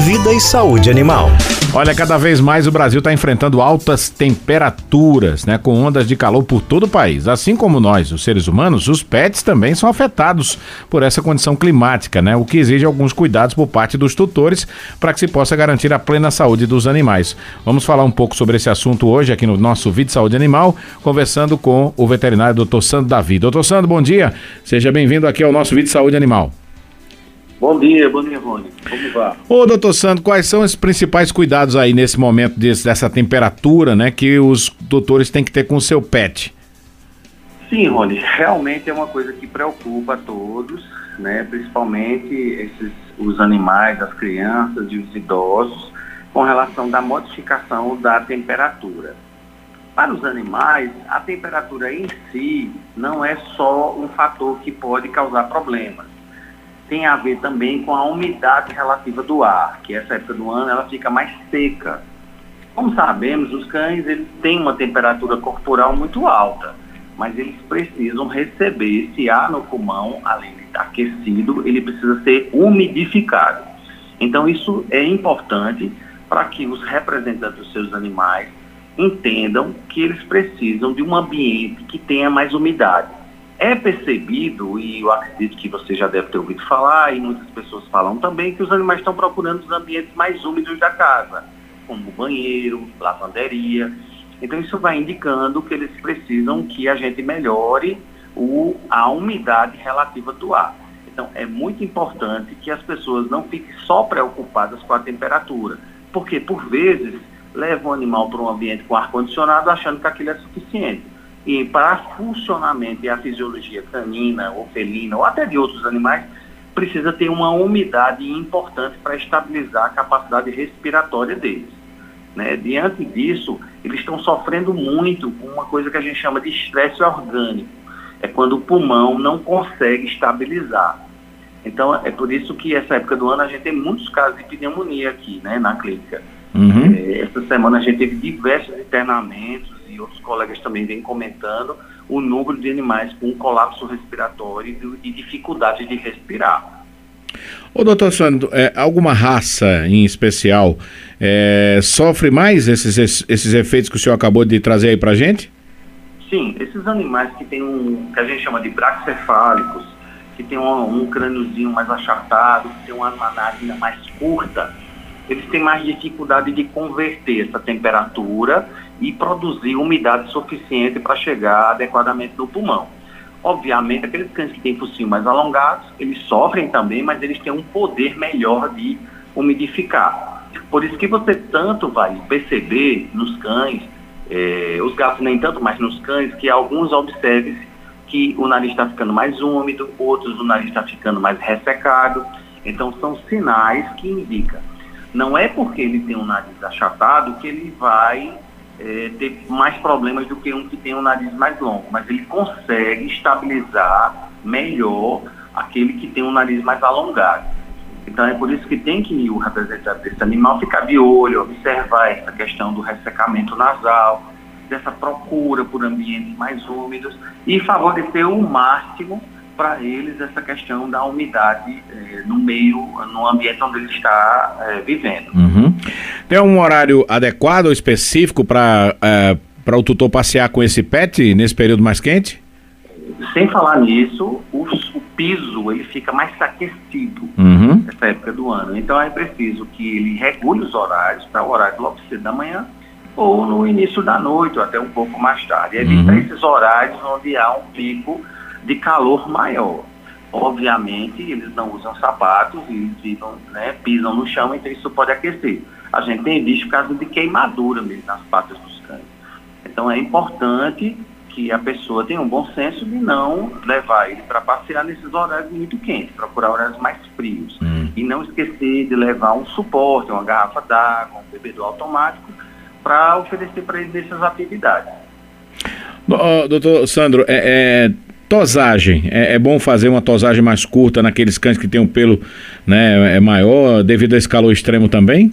Vida e saúde animal. Olha, cada vez mais o Brasil está enfrentando altas temperaturas, né, com ondas de calor por todo o país. Assim como nós, os seres humanos, os pets também são afetados por essa condição climática, né, o que exige alguns cuidados por parte dos tutores para que se possa garantir a plena saúde dos animais. Vamos falar um pouco sobre esse assunto hoje aqui no nosso e Saúde Animal, conversando com o veterinário Dr. Sandro Davi. Doutor Sandro, bom dia. Seja bem-vindo aqui ao nosso e Saúde Animal. Bom dia, bom dia, Rony. Como vai? Ô, doutor Sandro, quais são os principais cuidados aí nesse momento desse, dessa temperatura, né, que os doutores têm que ter com o seu pet? Sim, Rony, realmente é uma coisa que preocupa a todos, né, principalmente esses, os animais, as crianças e os idosos, com relação da modificação da temperatura. Para os animais, a temperatura em si não é só um fator que pode causar problemas tem a ver também com a umidade relativa do ar, que essa época do ano ela fica mais seca. Como sabemos, os cães eles têm uma temperatura corporal muito alta, mas eles precisam receber esse ar no pulmão, além de estar aquecido, ele precisa ser umidificado. Então isso é importante para que os representantes dos seus animais entendam que eles precisam de um ambiente que tenha mais umidade. É percebido, e eu acredito que você já deve ter ouvido falar, e muitas pessoas falam também, que os animais estão procurando os ambientes mais úmidos da casa, como banheiro, lavanderia. Então isso vai indicando que eles precisam que a gente melhore o, a umidade relativa do ar. Então é muito importante que as pessoas não fiquem só preocupadas com a temperatura, porque por vezes levam o animal para um ambiente com ar-condicionado achando que aquilo é suficiente e para funcionamento e a fisiologia canina ou felina ou até de outros animais, precisa ter uma umidade importante para estabilizar a capacidade respiratória deles. Né? Diante disso, eles estão sofrendo muito com uma coisa que a gente chama de estresse orgânico. É quando o pulmão não consegue estabilizar. Então, é por isso que essa época do ano a gente tem muitos casos de pneumonia aqui, né, na clínica. Uhum. É, essa semana a gente teve diversos internamentos, outros colegas também vêm comentando, o número de animais com colapso respiratório e dificuldade de respirar. Ô, doutor Sandro, é, alguma raça em especial é, sofre mais esses, esses efeitos que o senhor acabou de trazer aí pra gente? Sim, esses animais que tem um, que a gente chama de braxcefálicos, que tem um, um crâniozinho mais achatado, que tem uma narina mais curta, eles têm mais dificuldade de converter essa temperatura e produzir umidade suficiente para chegar adequadamente no pulmão. Obviamente, aqueles cães que têm focinho mais alongados, eles sofrem também, mas eles têm um poder melhor de umidificar. Por isso que você tanto vai perceber nos cães, eh, os gatos nem tanto, mas nos cães, que alguns observem que o nariz está ficando mais úmido, outros o nariz está ficando mais ressecado. Então, são sinais que indicam não é porque ele tem um nariz achatado que ele vai é, ter mais problemas do que um que tem um nariz mais longo, mas ele consegue estabilizar melhor aquele que tem um nariz mais alongado. Então é por isso que tem que o representante desse animal ficar de olho, observar essa questão do ressecamento nasal, dessa procura por ambientes mais úmidos e favorecer o máximo para eles essa questão da umidade eh, no meio, no ambiente onde ele está eh, vivendo. Uhum. Tem um horário adequado ou específico para eh, para o tutor passear com esse pet nesse período mais quente? Sem falar nisso, o, o piso ele fica mais aquecido uhum. nessa época do ano. Então é preciso que ele regule os horários para o horário logo cedo da manhã ou no início da noite ou até um pouco mais tarde. Evitar uhum. esses horários onde há um pico de calor maior. Obviamente, eles não usam sapatos e ficam, né, pisam no chão, então isso pode aquecer. A gente tem visto casos de queimadura mesmo nas patas dos cães. Então é importante que a pessoa tenha um bom senso de não levar ele para passear nesses horários muito quentes, procurar horários mais frios. Hum. E não esquecer de levar um suporte, uma garrafa d'água, um bebedor automático, para oferecer para ele nessas atividades. doutor Sandro, é, é Tosagem. É, é, bom fazer uma tosagem mais curta naqueles cães que têm um pelo né, é maior, devido a esse calor extremo também?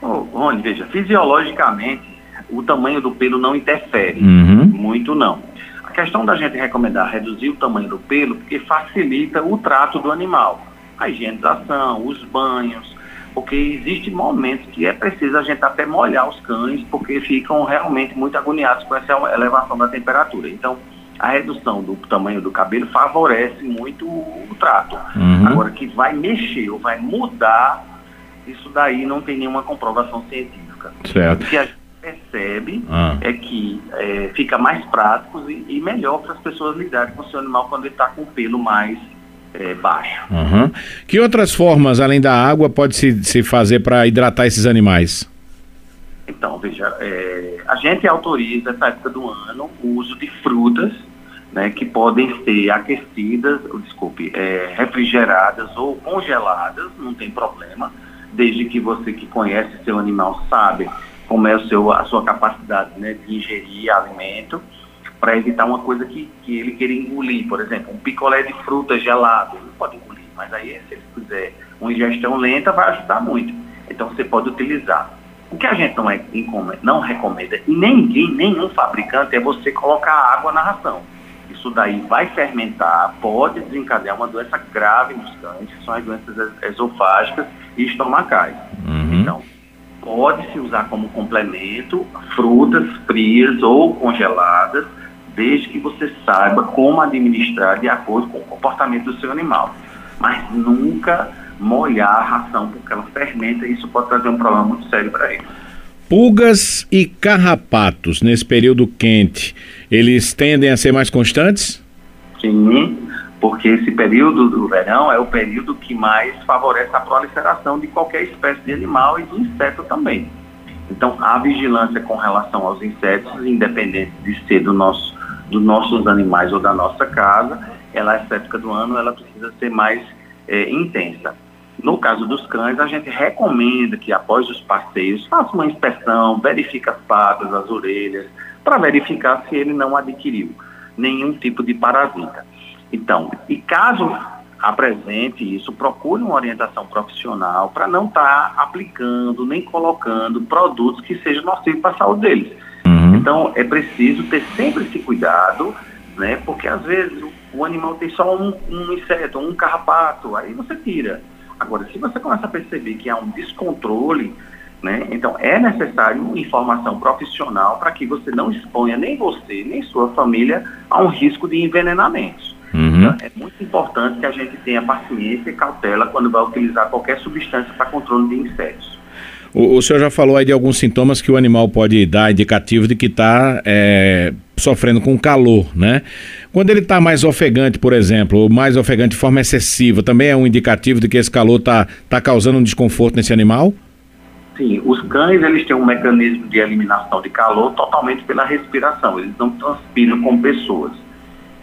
Oh, Rony, veja, fisiologicamente o tamanho do pelo não interfere. Uhum. Muito não. A questão da gente recomendar reduzir o tamanho do pelo porque facilita o trato do animal. A higienização, os banhos, porque existem momentos que é preciso a gente até molhar os cães, porque ficam realmente muito agoniados com essa elevação da temperatura. Então, a redução do tamanho do cabelo favorece muito o trato. Uhum. Agora, que vai mexer ou vai mudar, isso daí não tem nenhuma comprovação científica. Certo. O que a gente percebe ah. é que é, fica mais prático e, e melhor para as pessoas lidarem com o seu animal quando ele está com o pelo mais é, baixo. Uhum. Que outras formas, além da água, pode se, se fazer para hidratar esses animais? Então, veja, é, a gente autoriza essa época do ano o uso de frutas né, que podem ser aquecidas, desculpe, é, refrigeradas ou congeladas, não tem problema, desde que você que conhece seu animal sabe como é o seu, a sua capacidade né, de ingerir alimento para evitar uma coisa que, que ele queira engolir. Por exemplo, um picolé de fruta gelado, ele não pode engolir, mas aí se ele fizer uma ingestão lenta vai ajudar muito. Então você pode utilizar. O que a gente não, é, não recomenda, e ninguém, nenhum fabricante, é você colocar água na ração. Isso daí vai fermentar, pode desencadear uma doença grave nos cães, que são as doenças esofágicas e estomacais. Uhum. Então, pode-se usar como complemento frutas frias ou congeladas desde que você saiba como administrar de acordo com o comportamento do seu animal. Mas nunca molhar a ração, porque ela fermenta e isso pode trazer um problema muito sério para ele. Pulgas e carrapatos nesse período quente, eles tendem a ser mais constantes? Sim, porque esse período do verão é o período que mais favorece a proliferação de qualquer espécie de animal e de inseto também. Então, a vigilância com relação aos insetos, independente de ser do nosso dos nossos animais ou da nossa casa, ela, essa época do ano, ela precisa ser mais é, intensa. No caso dos cães, a gente recomenda que após os passeios faça uma inspeção, verifique as patas, as orelhas, para verificar se ele não adquiriu nenhum tipo de parasita. Então, e caso apresente isso, procure uma orientação profissional para não estar tá aplicando nem colocando produtos que sejam nocivos para a saúde deles. Uhum. Então, é preciso ter sempre esse cuidado, né? Porque às vezes o, animal tem só um, um inseto, um carrapato, aí você tira. Agora, se você começa a perceber que há um descontrole, né? Então, é necessário informação profissional para que você não exponha nem você, nem sua família a um risco de envenenamento. Uhum. Então, é muito importante que a gente tenha paciência e cautela quando vai utilizar qualquer substância para controle de insetos. O, o, senhor já falou aí de alguns sintomas que o animal pode dar indicativo de que está é, sofrendo com calor, né? Quando ele está mais ofegante, por exemplo, ou mais ofegante de forma excessiva, também é um indicativo de que esse calor está tá causando um desconforto nesse animal? Sim, os cães eles têm um mecanismo de eliminação de calor totalmente pela respiração, eles não transpiram como pessoas.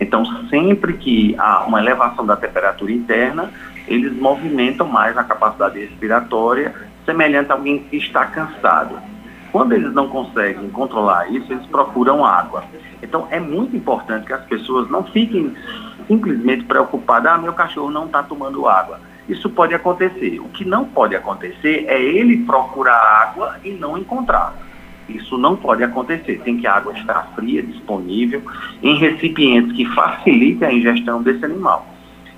Então, sempre que há uma elevação da temperatura interna, eles movimentam mais a capacidade respiratória semelhante a alguém que está cansado. Quando eles não conseguem controlar isso, eles procuram água. Então é muito importante que as pessoas não fiquem simplesmente preocupadas, ah, meu cachorro não está tomando água. Isso pode acontecer. O que não pode acontecer é ele procurar água e não encontrar. Isso não pode acontecer. Tem que a água estar fria, disponível, em recipientes que facilitem a ingestão desse animal.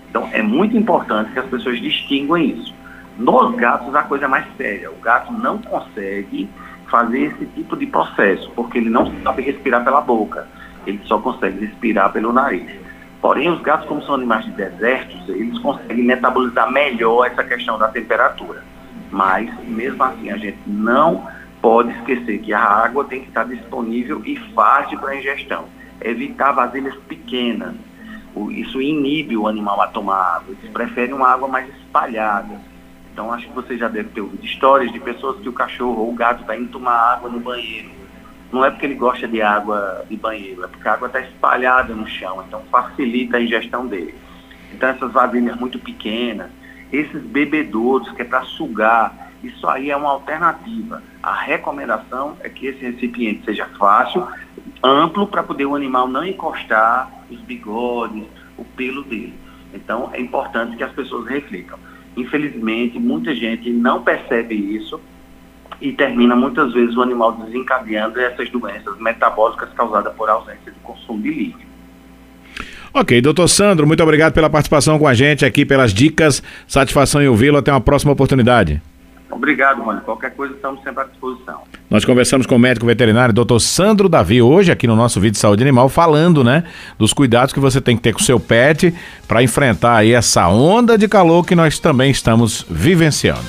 Então é muito importante que as pessoas distinguam isso. Nos gatos, a coisa é mais séria. O gato não consegue fazer esse tipo de processo, porque ele não sabe respirar pela boca. Ele só consegue respirar pelo nariz. Porém, os gatos, como são animais de desertos, eles conseguem metabolizar melhor essa questão da temperatura. Mas, mesmo assim, a gente não pode esquecer que a água tem que estar disponível e fácil para ingestão. Evitar vasilhas pequenas. Isso inibe o animal a tomar água. Eles preferem uma água mais espalhada. Então acho que você já deve ter ouvido histórias de pessoas que o cachorro ou o gato está indo tomar água no banheiro. Não é porque ele gosta de água de banheiro, é porque a água está espalhada no chão, então facilita a ingestão dele. Então essas vasilhas muito pequenas, esses bebedouros que é para sugar, isso aí é uma alternativa. A recomendação é que esse recipiente seja fácil, amplo, para poder o animal não encostar os bigodes, o pelo dele. Então é importante que as pessoas reflitam. Infelizmente, muita gente não percebe isso e termina muitas vezes o animal desencadeando essas doenças metabólicas causadas por ausência de consumo de líquido. Ok, doutor Sandro, muito obrigado pela participação com a gente aqui, pelas dicas. Satisfação em ouvi-lo. Até uma próxima oportunidade. Obrigado, Rony. Qualquer coisa estamos sempre à disposição. Nós conversamos com o médico veterinário Dr. Sandro Davi hoje aqui no nosso vídeo de saúde animal falando, né, dos cuidados que você tem que ter com o seu pet para enfrentar aí essa onda de calor que nós também estamos vivenciando.